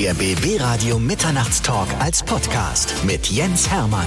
Der BB Radio Mitternachtstalk als Podcast mit Jens Hermann.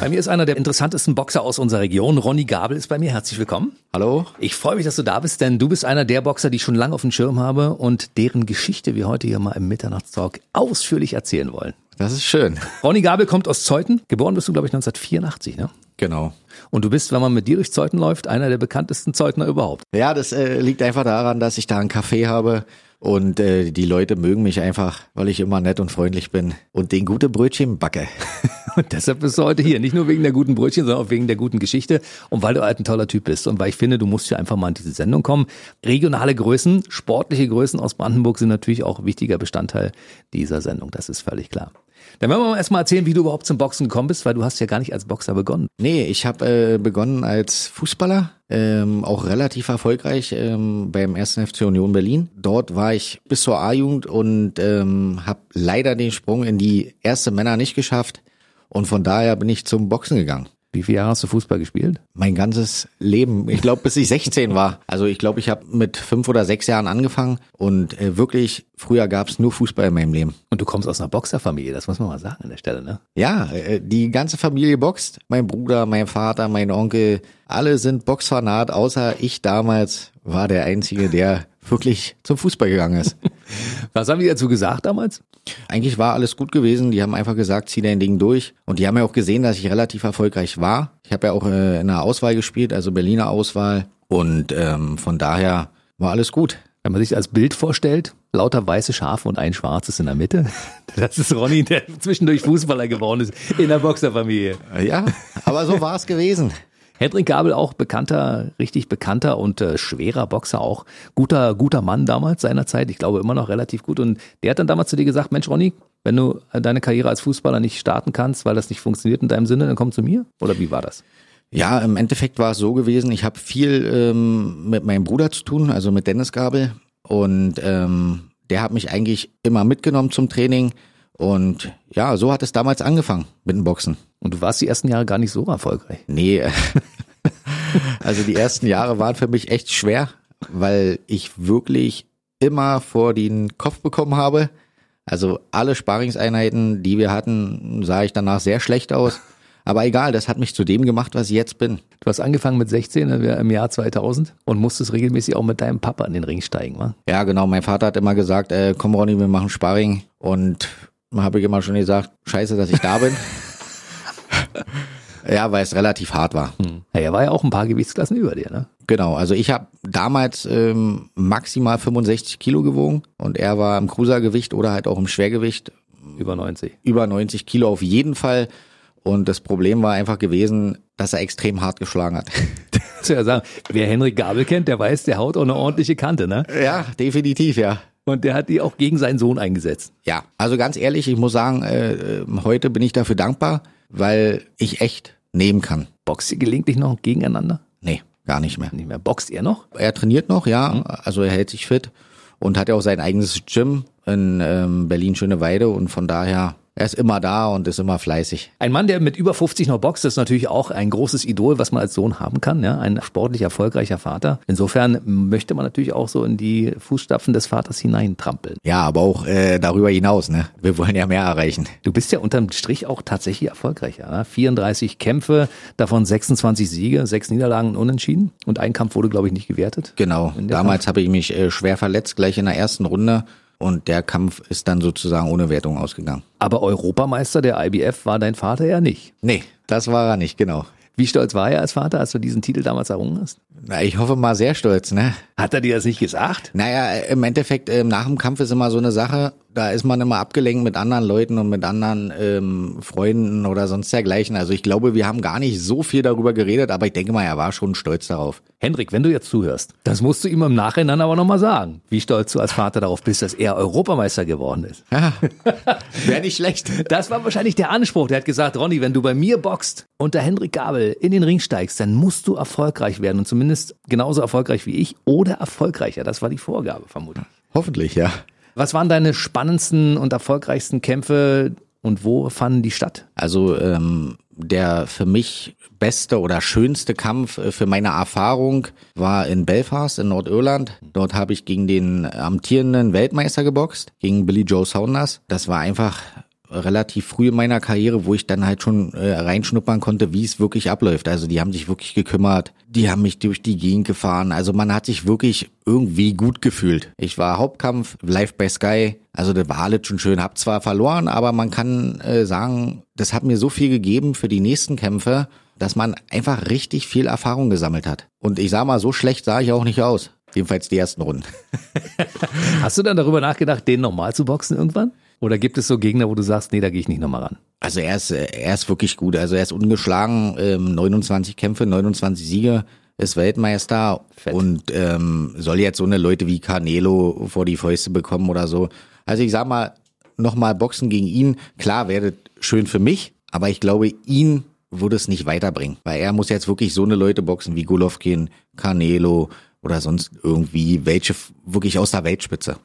Bei mir ist einer der interessantesten Boxer aus unserer Region. Ronny Gabel ist bei mir. Herzlich willkommen. Hallo. Ich freue mich, dass du da bist, denn du bist einer der Boxer, die ich schon lange auf dem Schirm habe und deren Geschichte wir heute hier mal im Mitternachtstalk ausführlich erzählen wollen. Das ist schön. Ronny Gabel kommt aus Zeuthen. Geboren bist du, glaube ich, 1984, ne? Genau. Und du bist, wenn man mit dir durch Zeuthen läuft, einer der bekanntesten Zeutner überhaupt. Ja, das äh, liegt einfach daran, dass ich da einen Café habe und äh, die Leute mögen mich einfach, weil ich immer nett und freundlich bin und den gute Brötchen backe. Und deshalb bist du heute hier. Nicht nur wegen der guten Brötchen, sondern auch wegen der guten Geschichte und weil du halt ein toller Typ bist. Und weil ich finde, du musst hier einfach mal in diese Sendung kommen. Regionale Größen, sportliche Größen aus Brandenburg sind natürlich auch wichtiger Bestandteil dieser Sendung. Das ist völlig klar. Dann werden wir mal erstmal erzählen, wie du überhaupt zum Boxen gekommen bist, weil du hast ja gar nicht als Boxer begonnen. Nee, ich habe äh, begonnen als Fußballer, ähm, auch relativ erfolgreich ähm, beim 1. FC Union Berlin. Dort war ich bis zur A-Jugend und ähm, habe leider den Sprung in die erste Männer nicht geschafft. Und von daher bin ich zum Boxen gegangen. Wie viele Jahre hast du Fußball gespielt? Mein ganzes Leben. Ich glaube, bis ich 16 war. Also ich glaube, ich habe mit fünf oder sechs Jahren angefangen und äh, wirklich, früher gab es nur Fußball in meinem Leben. Und du kommst aus einer Boxerfamilie, das muss man mal sagen an der Stelle, ne? Ja, äh, die ganze Familie boxt. Mein Bruder, mein Vater, mein Onkel, alle sind Boxfanat, außer ich damals war der Einzige, der wirklich zum Fußball gegangen ist. Was haben die dazu gesagt damals? Eigentlich war alles gut gewesen. Die haben einfach gesagt, zieh dein Ding durch. Und die haben ja auch gesehen, dass ich relativ erfolgreich war. Ich habe ja auch äh, in einer Auswahl gespielt, also Berliner Auswahl. Und ähm, von daher war alles gut. Wenn man sich als Bild vorstellt, lauter weiße Schafe und ein schwarzes in der Mitte. Das ist Ronny, der zwischendurch Fußballer geworden ist in der Boxerfamilie. Ja, aber so war es gewesen. Hendrik Gabel auch bekannter, richtig bekannter und äh, schwerer Boxer auch. Guter, guter Mann damals seinerzeit. Ich glaube immer noch relativ gut. Und der hat dann damals zu dir gesagt, Mensch Ronny, wenn du deine Karriere als Fußballer nicht starten kannst, weil das nicht funktioniert in deinem Sinne, dann komm zu mir? Oder wie war das? Ja, im Endeffekt war es so gewesen, ich habe viel ähm, mit meinem Bruder zu tun, also mit Dennis Gabel. Und ähm, der hat mich eigentlich immer mitgenommen zum Training. Und ja, so hat es damals angefangen mit dem Boxen. Und du warst die ersten Jahre gar nicht so erfolgreich. Nee, also die ersten Jahre waren für mich echt schwer, weil ich wirklich immer vor den Kopf bekommen habe. Also alle Sparingseinheiten, die wir hatten, sah ich danach sehr schlecht aus. Aber egal, das hat mich zu dem gemacht, was ich jetzt bin. Du hast angefangen mit 16 im Jahr 2000 und musstest regelmäßig auch mit deinem Papa in den Ring steigen, wa? Ja, genau. Mein Vater hat immer gesagt, äh, komm Ronny, wir machen Sparring. Und habe ich immer schon gesagt, scheiße, dass ich da bin. ja, weil es relativ hart war. Hm. Ja, er war ja auch ein paar Gewichtsklassen über dir, ne? Genau, also ich habe damals ähm, maximal 65 Kilo gewogen und er war im Cruisergewicht oder halt auch im Schwergewicht. Über 90. Über 90 Kilo auf jeden Fall. Und das Problem war einfach gewesen, dass er extrem hart geschlagen hat. Das ja sagen, wer Henrik Gabel kennt, der weiß, der haut auch eine ordentliche Kante, ne? Ja, definitiv, ja. Und der hat die auch gegen seinen Sohn eingesetzt. Ja, also ganz ehrlich, ich muss sagen, äh, heute bin ich dafür dankbar, weil ich echt nehmen kann. Boxt ihr gelegentlich noch gegeneinander? Nee, gar nicht mehr. Nicht mehr. Boxt er noch? Er trainiert noch, ja. Also er hält sich fit und hat ja auch sein eigenes Gym in ähm, Berlin-Schöneweide und von daher er ist immer da und ist immer fleißig. Ein Mann, der mit über 50 noch boxt, ist natürlich auch ein großes Idol, was man als Sohn haben kann. Ja? Ein sportlich erfolgreicher Vater. Insofern möchte man natürlich auch so in die Fußstapfen des Vaters hineintrampeln. Ja, aber auch äh, darüber hinaus. Ne? Wir wollen ja mehr erreichen. Du bist ja unterm Strich auch tatsächlich erfolgreicher. Ne? 34 Kämpfe, davon 26 Siege, sechs Niederlagen unentschieden. Und ein Kampf wurde, glaube ich, nicht gewertet. Genau. Damals habe ich mich äh, schwer verletzt, gleich in der ersten Runde. Und der Kampf ist dann sozusagen ohne Wertung ausgegangen. Aber Europameister der IBF war dein Vater ja nicht. Nee, das war er nicht, genau. Wie stolz war er als Vater, als du diesen Titel damals errungen hast? Na, ich hoffe mal sehr stolz, ne? Hat er dir das nicht gesagt? Naja, im Endeffekt, äh, nach dem Kampf ist immer so eine Sache, da ist man immer abgelenkt mit anderen Leuten und mit anderen ähm, Freunden oder sonst dergleichen. Also ich glaube, wir haben gar nicht so viel darüber geredet, aber ich denke mal, er war schon stolz darauf. Hendrik, wenn du jetzt zuhörst, das musst du ihm im Nachhinein aber nochmal sagen, wie stolz du als Vater darauf bist, dass er Europameister geworden ist. Ja, wäre nicht schlecht. Das war wahrscheinlich der Anspruch. Der hat gesagt, Ronny, wenn du bei mir boxt und der Hendrik Gabel in den Ring steigst, dann musst du erfolgreich werden und zumindest genauso erfolgreich wie ich oder erfolgreicher. Das war die Vorgabe, vermutlich. Hoffentlich, ja. Was waren deine spannendsten und erfolgreichsten Kämpfe und wo fanden die statt? Also ähm, der für mich beste oder schönste Kampf äh, für meine Erfahrung war in Belfast in Nordirland. Dort habe ich gegen den amtierenden Weltmeister geboxt, gegen Billy Joe Saunders. Das war einfach relativ früh in meiner Karriere, wo ich dann halt schon äh, reinschnuppern konnte, wie es wirklich abläuft. Also die haben sich wirklich gekümmert, die haben mich durch die Gegend gefahren. Also man hat sich wirklich irgendwie gut gefühlt. Ich war Hauptkampf live bei Sky, also das war alles schon schön. Hab zwar verloren, aber man kann äh, sagen, das hat mir so viel gegeben für die nächsten Kämpfe dass man einfach richtig viel Erfahrung gesammelt hat. Und ich sag mal, so schlecht sah ich auch nicht aus. Jedenfalls die ersten Runden. Hast du dann darüber nachgedacht, den nochmal zu boxen irgendwann? Oder gibt es so Gegner, wo du sagst, nee, da gehe ich nicht nochmal ran? Also er ist, er ist wirklich gut. Also er ist ungeschlagen, ähm, 29 Kämpfe, 29 Siege, ist Weltmeister Fett. und ähm, soll jetzt so eine Leute wie Canelo vor die Fäuste bekommen oder so. Also ich sag mal, nochmal Boxen gegen ihn, klar wäre schön für mich, aber ich glaube, ihn würde es nicht weiterbringen. Weil er muss jetzt wirklich so eine Leute boxen wie Golovkin, Canelo oder sonst irgendwie welche wirklich aus der Weltspitze.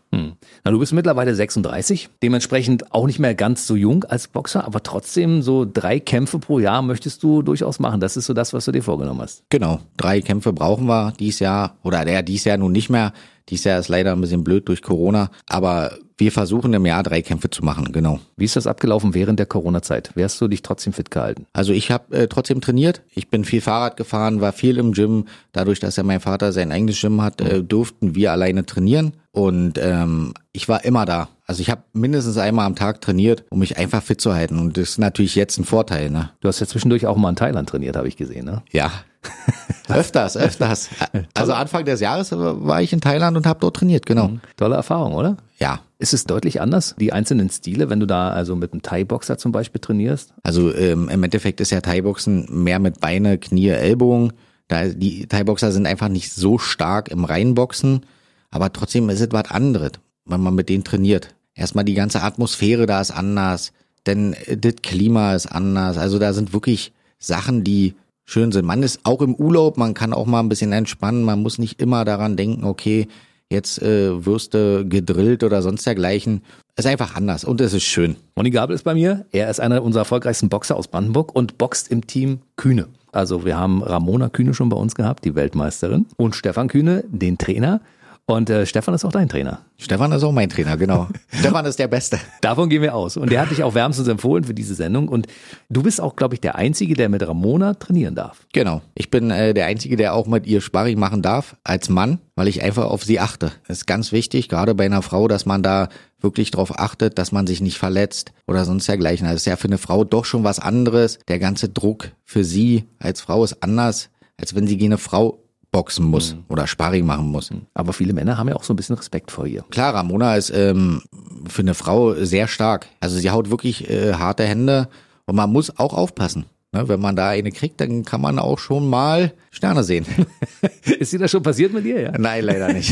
Na, du bist mittlerweile 36, dementsprechend auch nicht mehr ganz so jung als Boxer, aber trotzdem so drei Kämpfe pro Jahr möchtest du durchaus machen. Das ist so das, was du dir vorgenommen hast. Genau, drei Kämpfe brauchen wir dies Jahr oder der dies Jahr nun nicht mehr. Dies Jahr ist leider ein bisschen blöd durch Corona, aber wir versuchen im Jahr drei Kämpfe zu machen, genau. Wie ist das abgelaufen während der Corona-Zeit? Hast du dich trotzdem fit gehalten? Also ich habe äh, trotzdem trainiert. Ich bin viel Fahrrad gefahren, war viel im Gym. Dadurch, dass ja mein Vater sein eigenes Gym hat, äh, durften wir alleine trainieren. Und ähm, ich war immer da. Also ich habe mindestens einmal am Tag trainiert, um mich einfach fit zu halten. Und das ist natürlich jetzt ein Vorteil. Ne? Du hast ja zwischendurch auch mal in Thailand trainiert, habe ich gesehen. Ne? Ja, öfters, öfters. Also Anfang des Jahres war ich in Thailand und habe dort trainiert, genau. Mhm. Tolle Erfahrung, oder? Ja. Ist es deutlich anders, die einzelnen Stile, wenn du da also mit einem Thai-Boxer zum Beispiel trainierst? Also ähm, im Endeffekt ist ja Thai-Boxen mehr mit Beine, Knie, Ellbogen. Da, die Thai-Boxer sind einfach nicht so stark im Reinboxen, aber trotzdem ist es was anderes, wenn man mit denen trainiert. Erstmal die ganze Atmosphäre da ist anders, denn das Klima ist anders. Also da sind wirklich Sachen, die schön sind. Man ist auch im Urlaub, man kann auch mal ein bisschen entspannen, man muss nicht immer daran denken, okay, jetzt äh, wirst du gedrillt oder sonst dergleichen. ist einfach anders und es ist schön. Ronny Gabel ist bei mir. Er ist einer unserer erfolgreichsten Boxer aus Brandenburg und boxt im Team Kühne. Also wir haben Ramona Kühne schon bei uns gehabt, die Weltmeisterin, und Stefan Kühne, den Trainer. Und äh, Stefan ist auch dein Trainer. Stefan ist auch mein Trainer, genau. Stefan ist der Beste. Davon gehen wir aus. Und der hat dich auch wärmstens empfohlen für diese Sendung. Und du bist auch, glaube ich, der Einzige, der mit Ramona trainieren darf. Genau. Ich bin äh, der Einzige, der auch mit ihr Sparring machen darf, als Mann, weil ich einfach auf sie achte. Das ist ganz wichtig, gerade bei einer Frau, dass man da wirklich darauf achtet, dass man sich nicht verletzt oder sonst dergleichen. Also ist ja für eine Frau doch schon was anderes. Der ganze Druck für sie als Frau ist anders, als wenn sie gegen eine Frau boxen muss mhm. oder Sparring machen muss. Mhm. Aber viele Männer haben ja auch so ein bisschen Respekt vor ihr. Klar, Ramona ist ähm, für eine Frau sehr stark. Also sie haut wirklich äh, harte Hände und man muss auch aufpassen. Ne, wenn man da eine kriegt, dann kann man auch schon mal Sterne sehen. Ist dir das schon passiert mit dir? Ja? Nein, leider nicht.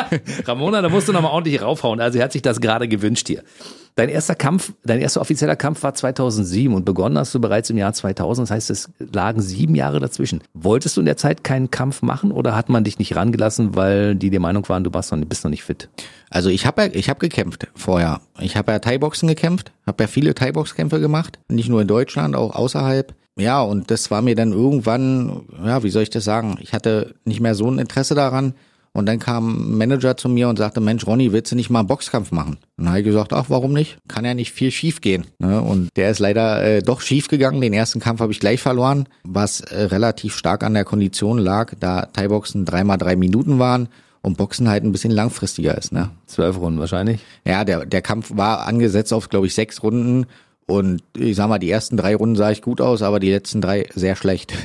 Ramona, da musst du nochmal ordentlich raufhauen. Also er hat sich das gerade gewünscht hier. Dein erster Kampf, dein erster offizieller Kampf war 2007 und begonnen hast du bereits im Jahr 2000. Das heißt, es lagen sieben Jahre dazwischen. Wolltest du in der Zeit keinen Kampf machen oder hat man dich nicht rangelassen, weil die der Meinung waren, du bist noch nicht fit? Also ich habe ja, ich habe gekämpft vorher. Ich habe ja Thai-Boxen gekämpft, habe ja viele Thai-Box-Kämpfe gemacht, nicht nur in Deutschland, auch außerhalb. Ja, und das war mir dann irgendwann, ja, wie soll ich das sagen? Ich hatte nicht mehr so ein Interesse daran. Und dann kam ein Manager zu mir und sagte, Mensch, Ronny, willst du nicht mal einen Boxkampf machen? Und dann habe ich gesagt, ach, warum nicht? Kann ja nicht viel schief gehen. Ne? Und der ist leider äh, doch schief gegangen. Den ersten Kampf habe ich gleich verloren, was äh, relativ stark an der Kondition lag, da Thai-Boxen dreimal drei Minuten waren und Boxen halt ein bisschen langfristiger ist. Ne? Zwölf Runden wahrscheinlich. Ja, der, der Kampf war angesetzt auf, glaube ich, sechs Runden. Und ich sag mal, die ersten drei Runden sah ich gut aus, aber die letzten drei sehr schlecht.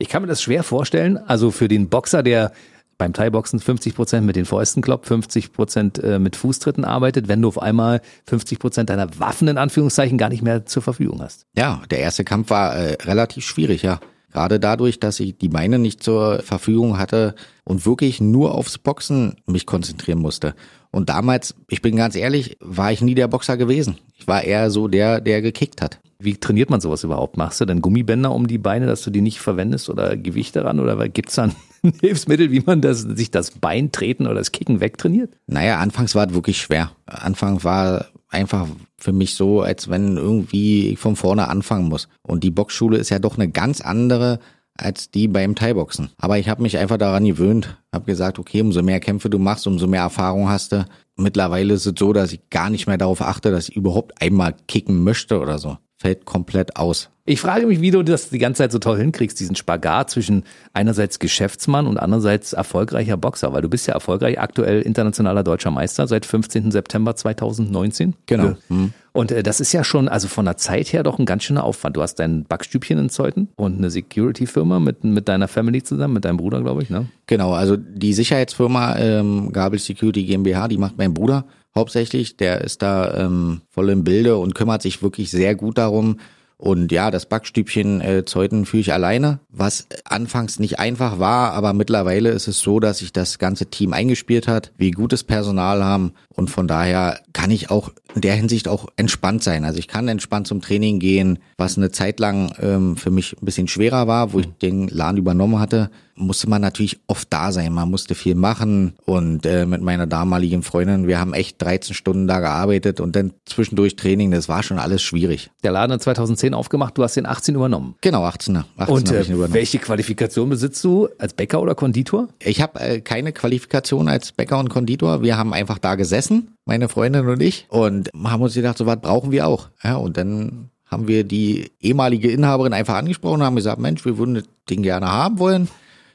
Ich kann mir das schwer vorstellen. Also für den Boxer, der beim Thai-Boxen 50 Prozent mit den Fäusten kloppt, 50 Prozent äh, mit Fußtritten arbeitet, wenn du auf einmal 50 Prozent deiner Waffen in Anführungszeichen gar nicht mehr zur Verfügung hast. Ja, der erste Kampf war äh, relativ schwierig, ja. Gerade dadurch, dass ich die Beine nicht zur Verfügung hatte und wirklich nur aufs Boxen mich konzentrieren musste. Und damals, ich bin ganz ehrlich, war ich nie der Boxer gewesen. Ich war eher so der, der gekickt hat. Wie trainiert man sowas überhaupt? Machst du denn Gummibänder um die Beine, dass du die nicht verwendest oder Gewicht daran? Oder gibt's da ein Hilfsmittel, wie man das, sich das Bein treten oder das Kicken wegtrainiert? Naja, anfangs war es wirklich schwer. Anfang war einfach für mich so, als wenn irgendwie ich von vorne anfangen muss. Und die Boxschule ist ja doch eine ganz andere als die beim Thai-Boxen. Aber ich habe mich einfach daran gewöhnt, habe gesagt, okay, umso mehr Kämpfe du machst, umso mehr Erfahrung hast du. Mittlerweile ist es so, dass ich gar nicht mehr darauf achte, dass ich überhaupt einmal kicken möchte oder so. Fällt komplett aus. Ich frage mich, wie du das die ganze Zeit so toll hinkriegst, diesen Spagat zwischen einerseits Geschäftsmann und andererseits erfolgreicher Boxer, weil du bist ja erfolgreich aktuell internationaler deutscher Meister seit 15. September 2019. Genau. Hm. Und äh, das ist ja schon, also von der Zeit her doch ein ganz schöner Aufwand. Du hast dein Backstübchen in Zeuthen und eine Security-Firma mit, mit deiner Family zusammen, mit deinem Bruder, glaube ich, ne? Genau, also die Sicherheitsfirma ähm, Gabel Security GmbH, die macht mein Bruder hauptsächlich. Der ist da ähm, voll im Bilde und kümmert sich wirklich sehr gut darum, und ja, das Backstübchen äh, Zeuten führe ich alleine, was anfangs nicht einfach war, aber mittlerweile ist es so, dass sich das ganze Team eingespielt hat, wir gutes Personal haben und von daher kann ich auch in der Hinsicht auch entspannt sein. Also ich kann entspannt zum Training gehen, was eine Zeit lang ähm, für mich ein bisschen schwerer war, wo ich den Laden übernommen hatte musste man natürlich oft da sein. Man musste viel machen und äh, mit meiner damaligen Freundin, wir haben echt 13 Stunden da gearbeitet und dann zwischendurch Training, das war schon alles schwierig. Der Laden hat 2010 aufgemacht, du hast den 18 übernommen. Genau, 18er. 18 und äh, welche Qualifikation besitzt du als Bäcker oder Konditor? Ich habe äh, keine Qualifikation als Bäcker und Konditor. Wir haben einfach da gesessen, meine Freundin und ich, und haben uns gedacht, so was brauchen wir auch. Ja, und dann haben wir die ehemalige Inhaberin einfach angesprochen und haben gesagt, Mensch, wir würden das Ding gerne haben wollen.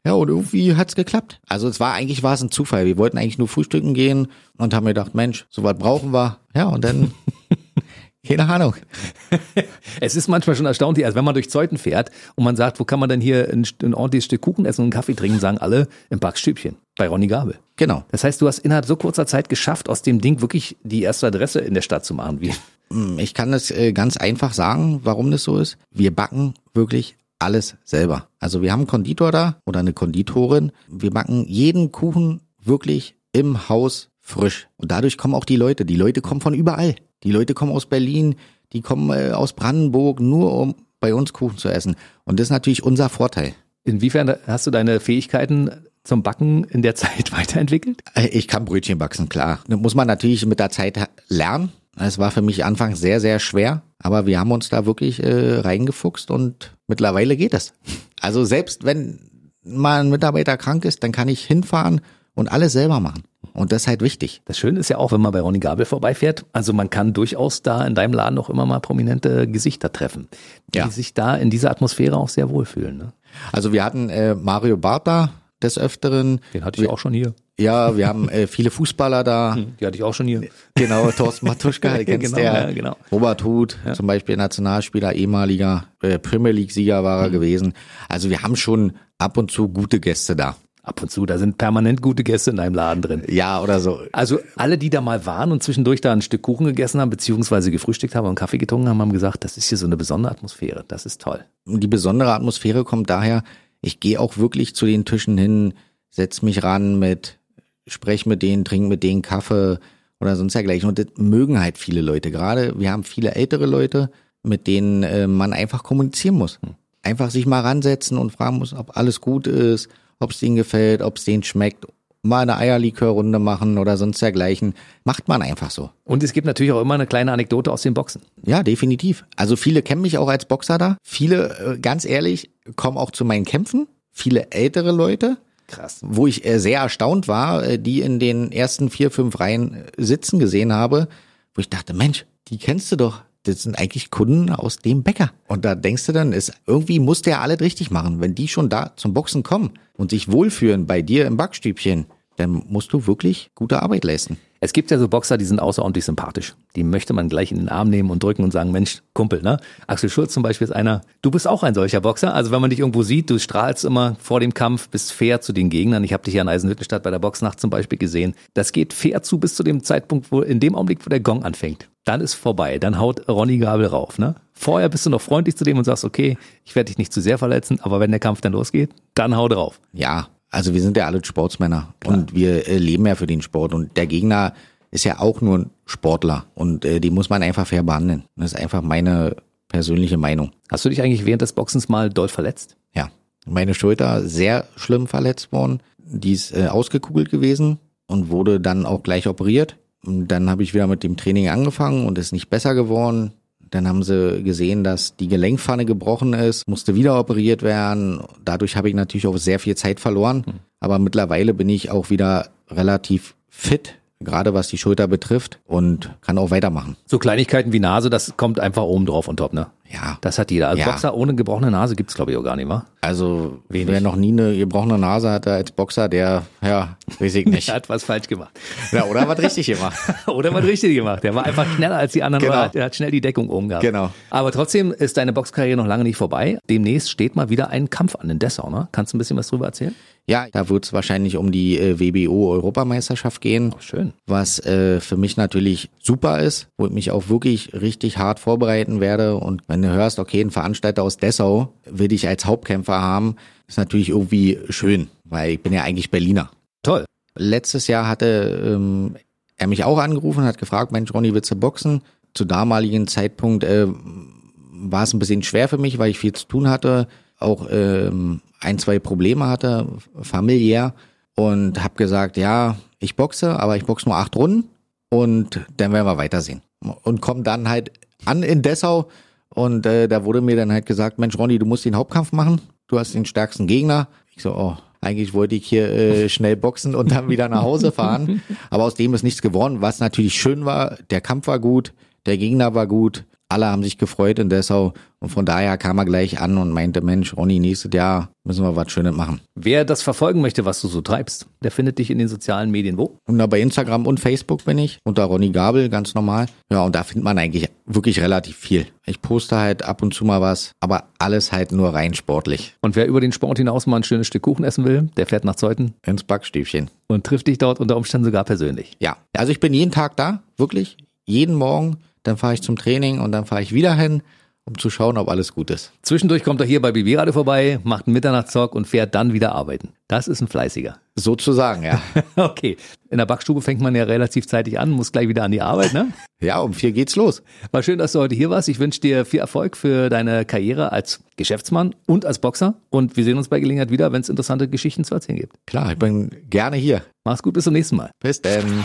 Ja, und irgendwie hat's geklappt. Also es war eigentlich war es ein Zufall. Wir wollten eigentlich nur frühstücken gehen und haben gedacht, Mensch, so was brauchen wir. Ja, und dann keine Ahnung. Es ist manchmal schon erstaunlich, als wenn man durch Zeuten fährt und man sagt, wo kann man denn hier ein, ein ordentliches Stück Kuchen essen und einen Kaffee trinken, sagen alle im Backstübchen bei Ronny Gabel. Genau. Das heißt, du hast innerhalb so kurzer Zeit geschafft, aus dem Ding wirklich die erste Adresse in der Stadt zu machen. Wie? Ich kann das äh, ganz einfach sagen, warum das so ist. Wir backen wirklich alles selber. Also wir haben einen Konditor da oder eine Konditorin. Wir backen jeden Kuchen wirklich im Haus frisch. Und dadurch kommen auch die Leute. Die Leute kommen von überall. Die Leute kommen aus Berlin, die kommen äh, aus Brandenburg, nur um bei uns Kuchen zu essen. Und das ist natürlich unser Vorteil. Inwiefern hast du deine Fähigkeiten zum Backen in der Zeit weiterentwickelt? Äh, ich kann Brötchen backen, klar. Das muss man natürlich mit der Zeit lernen. Es war für mich anfangs sehr, sehr schwer, aber wir haben uns da wirklich äh, reingefuchst und mittlerweile geht es. Also selbst wenn mal ein Mitarbeiter krank ist, dann kann ich hinfahren und alles selber machen. Und das ist halt wichtig. Das Schöne ist ja auch, wenn man bei Ronny Gabel vorbeifährt, also man kann durchaus da in deinem Laden auch immer mal prominente Gesichter treffen, die ja. sich da in dieser Atmosphäre auch sehr wohlfühlen. Ne? Also wir hatten äh, Mario Barta des Öfteren. Den hatte ich auch schon hier. Ja, wir haben äh, viele Fußballer da. Hm, die hatte ich auch schon hier. Genau, Thorsten Matuschka, der kennst genau, der. Ja, genau. Robert Huth, ja. zum Beispiel Nationalspieler, ehemaliger äh, Premier League-Sieger war er mhm. gewesen. Also wir haben schon ab und zu gute Gäste da. Ab und zu, da sind permanent gute Gäste in deinem Laden drin. Ja, oder so. Also alle, die da mal waren und zwischendurch da ein Stück Kuchen gegessen haben, beziehungsweise gefrühstückt haben und Kaffee getrunken haben, haben gesagt, das ist hier so eine besondere Atmosphäre. Das ist toll. Die besondere Atmosphäre kommt daher, ich gehe auch wirklich zu den Tischen hin, setz mich ran mit, sprech mit denen, trink mit denen Kaffee oder sonst dergleichen. Und das mögen halt viele Leute. Gerade wir haben viele ältere Leute, mit denen äh, man einfach kommunizieren muss. Hm. Einfach sich mal ransetzen und fragen muss, ob alles gut ist, ob es denen gefällt, ob es denen schmeckt. Mal eine Eierlikörrunde machen oder sonst dergleichen. Macht man einfach so. Und es gibt natürlich auch immer eine kleine Anekdote aus den Boxen. Ja, definitiv. Also viele kennen mich auch als Boxer da. Viele, äh, ganz ehrlich, kommen auch zu meinen Kämpfen. Viele ältere Leute Krass. Wo ich äh, sehr erstaunt war, äh, die in den ersten vier, fünf Reihen äh, sitzen gesehen habe, wo ich dachte, Mensch, die kennst du doch. Das sind eigentlich Kunden aus dem Bäcker. Und da denkst du dann, ist, irgendwie muss der alles richtig machen. Wenn die schon da zum Boxen kommen und sich wohlfühlen bei dir im Backstübchen, dann musst du wirklich gute Arbeit leisten. Es gibt ja so Boxer, die sind außerordentlich sympathisch. Die möchte man gleich in den Arm nehmen und drücken und sagen, Mensch, Kumpel, ne? Axel Schulz zum Beispiel ist einer, du bist auch ein solcher Boxer. Also wenn man dich irgendwo sieht, du strahlst immer vor dem Kampf, bist fair zu den Gegnern. Ich habe dich ja in Eisenhüttenstadt bei der Boxnacht zum Beispiel gesehen. Das geht fair zu bis zu dem Zeitpunkt, wo in dem Augenblick, wo der Gong anfängt. Dann ist vorbei. Dann haut Ronny Gabel rauf, ne? Vorher bist du noch freundlich zu dem und sagst, okay, ich werde dich nicht zu sehr verletzen, aber wenn der Kampf dann losgeht, dann hau drauf. Ja, also wir sind ja alle Sportsmänner Klar. und wir äh, leben ja für den Sport und der Gegner ist ja auch nur ein Sportler und äh, die muss man einfach fair behandeln. Das ist einfach meine persönliche Meinung. Hast du dich eigentlich während des Boxens mal doll verletzt? Ja, meine Schulter sehr schlimm verletzt worden. Die ist äh, ausgekugelt gewesen und wurde dann auch gleich operiert. Dann habe ich wieder mit dem Training angefangen und ist nicht besser geworden. Dann haben sie gesehen, dass die Gelenkpfanne gebrochen ist, musste wieder operiert werden. Dadurch habe ich natürlich auch sehr viel Zeit verloren. Aber mittlerweile bin ich auch wieder relativ fit, gerade was die Schulter betrifft und kann auch weitermachen. So Kleinigkeiten wie Nase, das kommt einfach oben drauf und top, ne? Ja. Das hat jeder. Als Ja. Boxer ohne gebrochene Nase gibt's glaube ich auch gar nicht, wa? Also, Wenig. wer noch nie eine gebrochene Nase hatte als Boxer, der, ja, weiß ich nicht. Der hat was falsch gemacht. ja, oder was richtig gemacht. Oder was richtig gemacht. Der war einfach schneller als die anderen. Genau. Oder Der hat schnell die Deckung oben gehabt. Genau. Aber trotzdem ist deine Boxkarriere noch lange nicht vorbei. Demnächst steht mal wieder ein Kampf an in Dessau, ne? Kannst du ein bisschen was drüber erzählen? Ja, da wird es wahrscheinlich um die äh, WBO-Europameisterschaft gehen. Schön. was äh, für mich natürlich super ist, wo ich mich auch wirklich richtig hart vorbereiten werde. Und wenn du hörst, okay, ein Veranstalter aus Dessau will dich als Hauptkämpfer haben, ist natürlich irgendwie schön, weil ich bin ja eigentlich Berliner. Toll. Letztes Jahr hatte ähm, er mich auch angerufen und hat gefragt, Mensch, Ronny, willst du boxen? Zu damaligen Zeitpunkt äh, war es ein bisschen schwer für mich, weil ich viel zu tun hatte, auch ähm, ein, zwei Probleme hatte, familiär. Und habe gesagt, ja, ich boxe, aber ich boxe nur acht Runden und dann werden wir weitersehen. Und komm dann halt an in Dessau und äh, da wurde mir dann halt gesagt, Mensch, Ronny, du musst den Hauptkampf machen, du hast den stärksten Gegner. Ich so, oh, eigentlich wollte ich hier äh, schnell boxen und dann wieder nach Hause fahren. Aber aus dem ist nichts geworden, was natürlich schön war. Der Kampf war gut, der Gegner war gut, alle haben sich gefreut in Dessau und von daher kam er gleich an und meinte, Mensch, Ronny, nächstes Jahr müssen wir was Schönes machen. Wer das verfolgen möchte, was du so treibst, der findet dich in den sozialen Medien wo? Und da bei Instagram und Facebook bin ich, unter Ronny Gabel, ganz normal. Ja, und da findet man eigentlich wirklich relativ viel. Ich poste halt ab und zu mal was, aber alles halt nur rein sportlich. Und wer über den Sport hinaus mal ein schönes Stück Kuchen essen will, der fährt nach Zeuthen Ins Backstübchen. und trifft dich dort unter Umständen sogar persönlich. Ja, also ich bin jeden Tag da, wirklich. Jeden Morgen. Dann fahre ich zum Training und dann fahre ich wieder hin, um zu schauen, ob alles gut ist. Zwischendurch kommt er hier bei BB Radio vorbei, macht einen Mitternachtstalk und fährt dann wieder arbeiten. Das ist ein Fleißiger. Sozusagen, ja. Okay. In der Backstube fängt man ja relativ zeitig an, muss gleich wieder an die Arbeit, ne? ja, um vier geht's los. War schön, dass du heute hier warst. Ich wünsche dir viel Erfolg für deine Karriere als Geschäftsmann und als Boxer. Und wir sehen uns bei Gelegenheit wieder, wenn es interessante Geschichten zu erzählen gibt. Klar, ich bin gerne hier. Mach's gut, bis zum nächsten Mal. Bis denn.